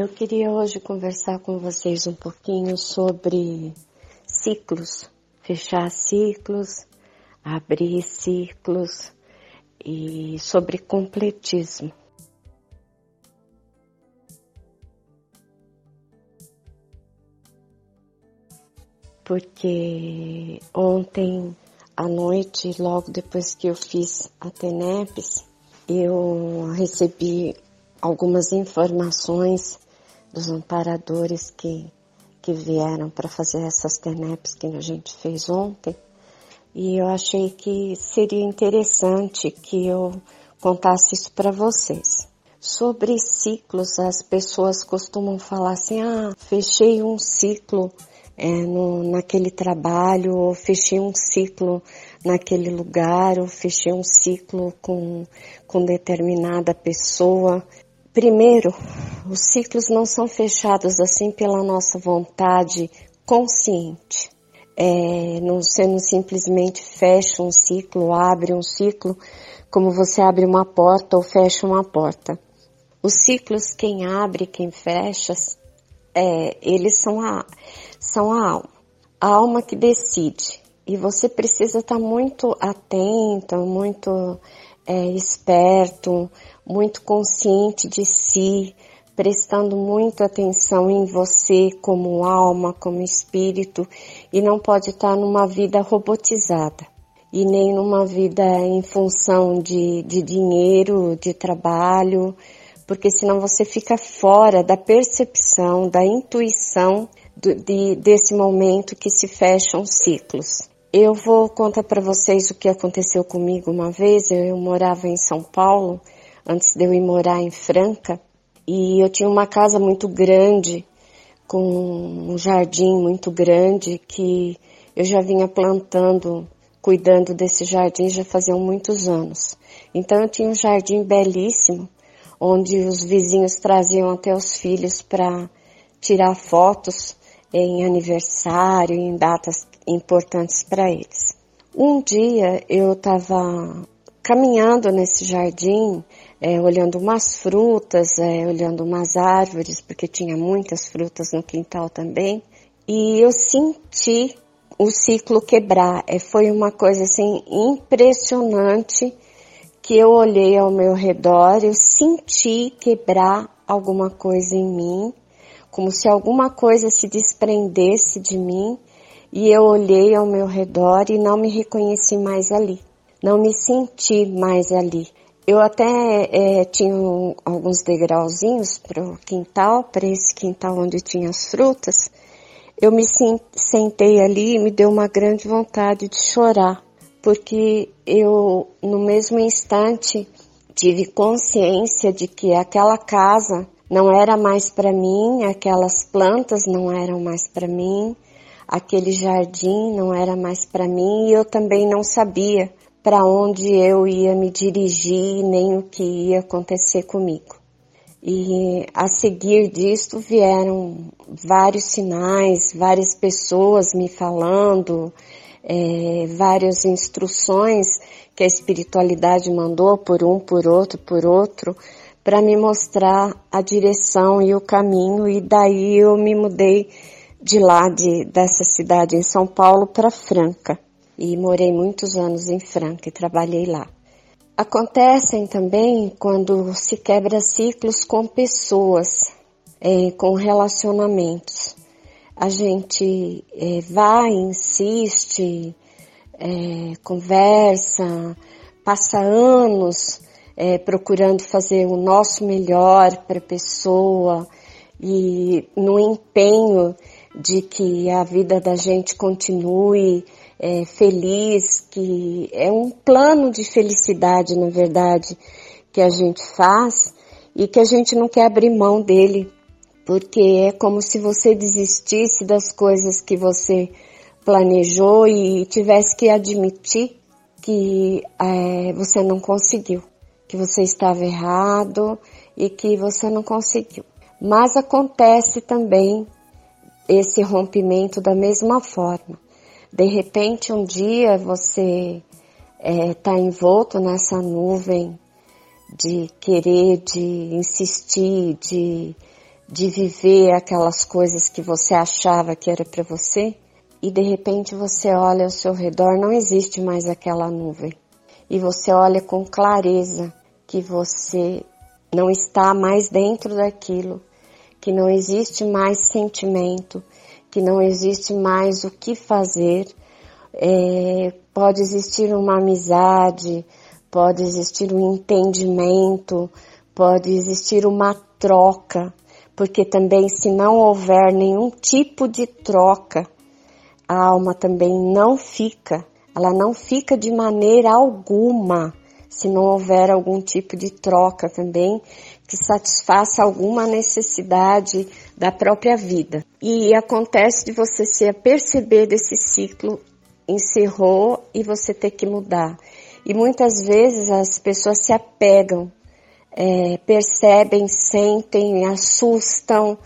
Eu queria hoje conversar com vocês um pouquinho sobre ciclos, fechar ciclos, abrir ciclos e sobre completismo. Porque ontem à noite, logo depois que eu fiz a TENEPS, eu recebi algumas informações dos amparadores que, que vieram para fazer essas TENEPs que a gente fez ontem. E eu achei que seria interessante que eu contasse isso para vocês. Sobre ciclos, as pessoas costumam falar assim: ah, fechei um ciclo é, no, naquele trabalho, ou fechei um ciclo naquele lugar, ou fechei um ciclo com, com determinada pessoa. Primeiro, os ciclos não são fechados assim pela nossa vontade consciente. É, não, você não simplesmente fecha um ciclo, abre um ciclo, como você abre uma porta ou fecha uma porta. Os ciclos, quem abre, quem fecha, é, eles são a, são a alma. A alma que decide. E você precisa estar muito atento, muito é, esperto, muito consciente de si, prestando muita atenção em você como alma, como espírito, e não pode estar numa vida robotizada e nem numa vida em função de, de dinheiro, de trabalho, porque senão você fica fora da percepção, da intuição do, de, desse momento que se fecham ciclos. Eu vou contar para vocês o que aconteceu comigo uma vez. Eu, eu, morava em São Paulo, antes de eu ir morar em Franca, e eu tinha uma casa muito grande, com um jardim muito grande, que eu já vinha plantando, cuidando desse jardim já faziam muitos anos. Então eu tinha um jardim belíssimo, onde os vizinhos traziam até os filhos para tirar fotos em aniversário, em datas importantes para eles. Um dia eu estava caminhando nesse jardim, é, olhando umas frutas, é, olhando umas árvores, porque tinha muitas frutas no quintal também, e eu senti o ciclo quebrar. É, foi uma coisa assim impressionante que eu olhei ao meu redor, eu senti quebrar alguma coisa em mim, como se alguma coisa se desprendesse de mim e eu olhei ao meu redor e não me reconheci mais ali, não me senti mais ali. Eu até é, tinha um, alguns degrauzinhos para o quintal, para esse quintal onde tinha as frutas. Eu me sentei ali e me deu uma grande vontade de chorar, porque eu, no mesmo instante, tive consciência de que aquela casa não era mais para mim, aquelas plantas não eram mais para mim, aquele jardim não era mais para mim e eu também não sabia para onde eu ia me dirigir nem o que ia acontecer comigo. E a seguir disto vieram vários sinais, várias pessoas me falando, é, várias instruções que a espiritualidade mandou por um, por outro, por outro, para me mostrar a direção e o caminho, e daí eu me mudei de lá, de, dessa cidade em São Paulo, para Franca. E morei muitos anos em Franca e trabalhei lá. Acontecem também quando se quebra ciclos com pessoas, é, com relacionamentos. A gente é, vai, insiste, é, conversa, passa anos é, procurando fazer o nosso melhor para a pessoa e no empenho de que a vida da gente continue é, feliz, que é um plano de felicidade, na verdade, que a gente faz e que a gente não quer abrir mão dele, porque é como se você desistisse das coisas que você planejou e tivesse que admitir que é, você não conseguiu, que você estava errado e que você não conseguiu. Mas acontece também esse rompimento da mesma forma. De repente, um dia você está é, tá envolto nessa nuvem de querer, de insistir, de, de viver aquelas coisas que você achava que era para você e de repente você olha ao seu redor, não existe mais aquela nuvem. E você olha com clareza que você não está mais dentro daquilo, que não existe mais sentimento, que não existe mais o que fazer. É, pode existir uma amizade, pode existir um entendimento, pode existir uma troca, porque também se não houver nenhum tipo de troca, a alma também não fica, ela não fica de maneira alguma se não houver algum tipo de troca também que satisfaça alguma necessidade da própria vida. E acontece de você se aperceber desse ciclo encerrou e você ter que mudar. E muitas vezes as pessoas se apegam, é, percebem, sentem, assustam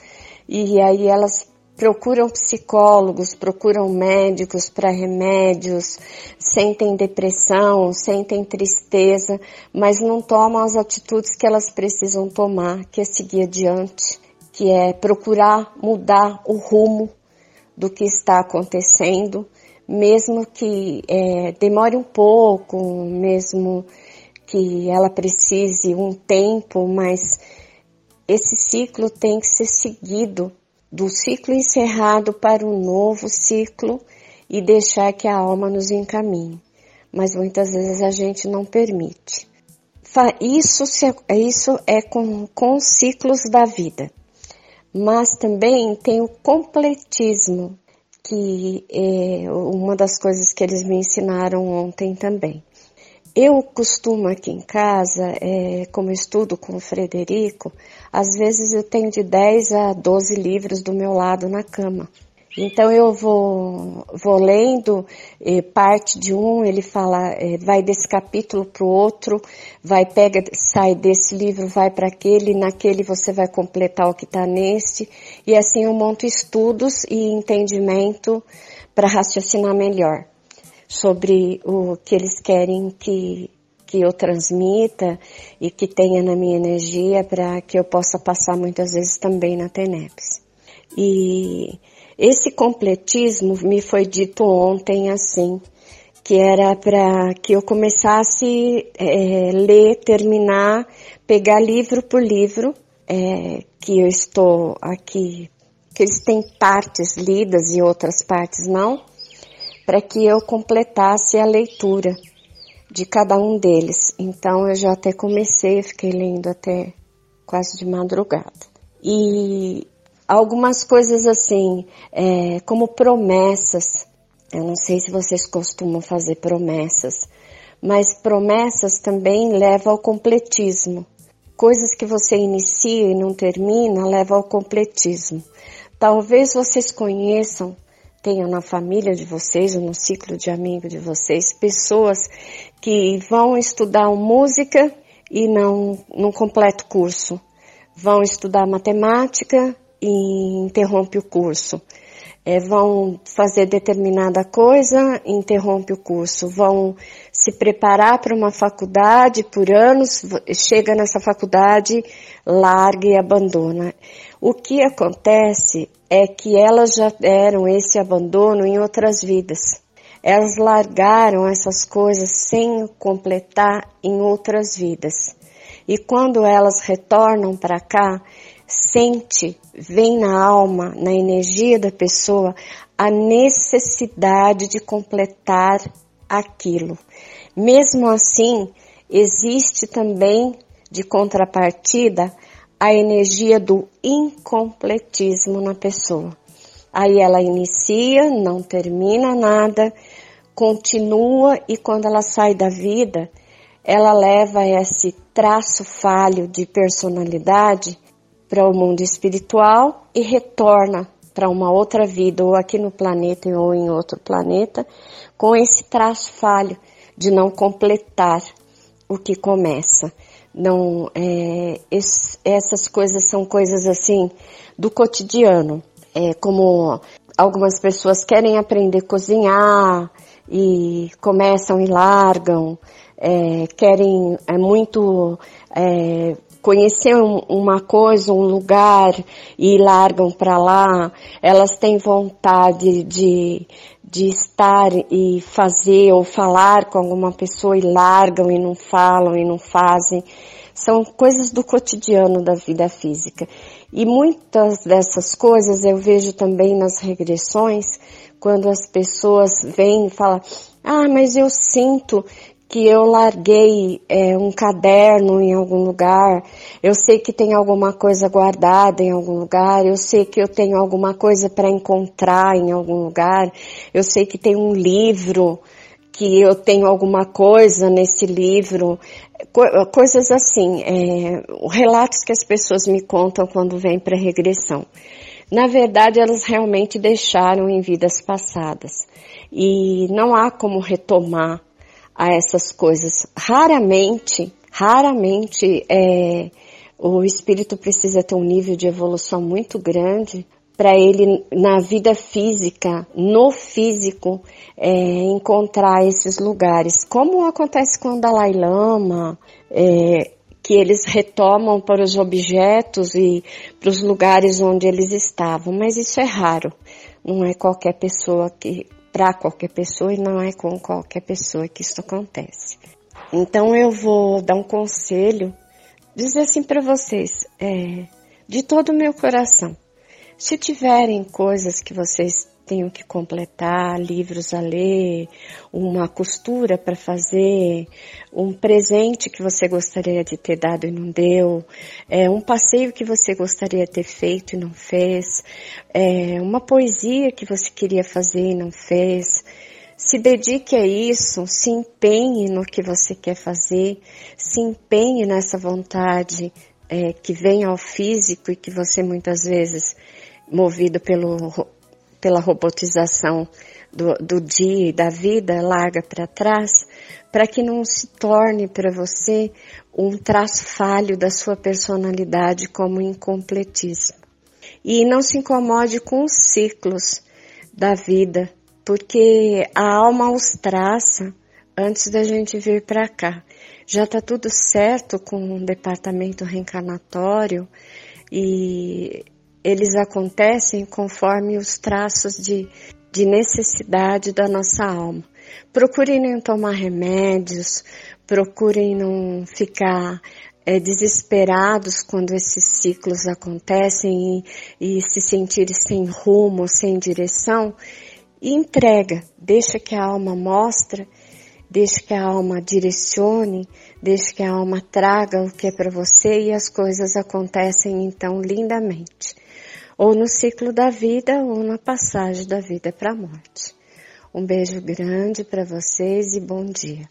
e aí elas procuram psicólogos, procuram médicos para remédios, sentem depressão, sentem tristeza, mas não tomam as atitudes que elas precisam tomar, que é seguir adiante, que é procurar mudar o rumo do que está acontecendo, mesmo que é, demore um pouco, mesmo que ela precise um tempo, mas esse ciclo tem que ser seguido do ciclo encerrado para um novo ciclo e deixar que a alma nos encaminhe. Mas muitas vezes a gente não permite. Isso, isso é com, com os ciclos da vida. Mas também tem o completismo, que é uma das coisas que eles me ensinaram ontem também. Eu costumo aqui em casa, é, como estudo com o Frederico, às vezes eu tenho de 10 a 12 livros do meu lado na cama. Então eu vou, vou lendo eh, parte de um, ele fala, eh, vai desse capítulo para o outro, vai pega, sai desse livro, vai para aquele, naquele você vai completar o que está neste, e assim eu monto estudos e entendimento para raciocinar melhor sobre o que eles querem que, que eu transmita e que tenha na minha energia para que eu possa passar muitas vezes também na TENEPS. E esse completismo me foi dito ontem assim, que era para que eu começasse é, ler, terminar, pegar livro por livro, é, que eu estou aqui, que eles têm partes lidas e outras partes não, para que eu completasse a leitura de cada um deles. Então eu já até comecei, fiquei lendo até quase de madrugada. E algumas coisas assim, é, como promessas. Eu não sei se vocês costumam fazer promessas, mas promessas também levam ao completismo. Coisas que você inicia e não termina levam ao completismo. Talvez vocês conheçam tenham na família de vocês ou no ciclo de amigos de vocês pessoas que vão estudar música e não, não completa o curso. Vão estudar matemática e interrompe o curso. É, vão fazer determinada coisa, interrompe o curso. Vão se preparar para uma faculdade por anos, chega nessa faculdade, larga e abandona. O que acontece é que elas já deram esse abandono em outras vidas. Elas largaram essas coisas sem completar em outras vidas. E quando elas retornam para cá, sente, vem na alma, na energia da pessoa, a necessidade de completar aquilo. Mesmo assim, existe também de contrapartida a energia do incompletismo na pessoa. Aí ela inicia, não termina nada, continua e quando ela sai da vida, ela leva esse traço falho de personalidade para o mundo espiritual e retorna para uma outra vida, ou aqui no planeta ou em outro planeta, com esse traço falho de não completar o que começa. Não, é, es, essas coisas são coisas assim do cotidiano. É, como algumas pessoas querem aprender a cozinhar e começam e largam, é, querem é, muito é, conhecer um, uma coisa, um lugar e largam para lá, elas têm vontade de, de estar e fazer ou falar com alguma pessoa e largam e não falam e não fazem. São coisas do cotidiano da vida física. E muitas dessas coisas eu vejo também nas regressões, quando as pessoas vêm e falam, ah, mas eu sinto que eu larguei é, um caderno em algum lugar, eu sei que tem alguma coisa guardada em algum lugar, eu sei que eu tenho alguma coisa para encontrar em algum lugar, eu sei que tem um livro que eu tenho alguma coisa nesse livro, coisas assim, é, relatos que as pessoas me contam quando vêm para regressão. Na verdade, elas realmente deixaram em vidas passadas e não há como retomar a essas coisas. Raramente, raramente é, o espírito precisa ter um nível de evolução muito grande para ele na vida física, no físico, é, encontrar esses lugares. Como acontece com o Dalai Lama, é, que eles retomam para os objetos e para os lugares onde eles estavam, mas isso é raro. Não é qualquer pessoa que, para qualquer pessoa e não é com qualquer pessoa que isso acontece. Então eu vou dar um conselho, dizer assim para vocês, é, de todo o meu coração. Se tiverem coisas que vocês tenham que completar, livros a ler, uma costura para fazer, um presente que você gostaria de ter dado e não deu, é, um passeio que você gostaria de ter feito e não fez, é, uma poesia que você queria fazer e não fez. Se dedique a isso, se empenhe no que você quer fazer, se empenhe nessa vontade é, que vem ao físico e que você muitas vezes movido pelo, pela robotização do, do dia e da vida, larga para trás, para que não se torne para você um traço falho da sua personalidade como incompletismo. E não se incomode com os ciclos da vida, porque a alma os traça antes da gente vir para cá. Já está tudo certo com o departamento reencarnatório e eles acontecem conforme os traços de, de necessidade da nossa alma. Procurem não tomar remédios, procurem não ficar é, desesperados quando esses ciclos acontecem e, e se sentirem sem rumo, sem direção. E entrega, deixa que a alma mostre, deixa que a alma direcione, deixa que a alma traga o que é para você e as coisas acontecem então lindamente ou no ciclo da vida ou na passagem da vida para a morte. Um beijo grande para vocês e bom dia.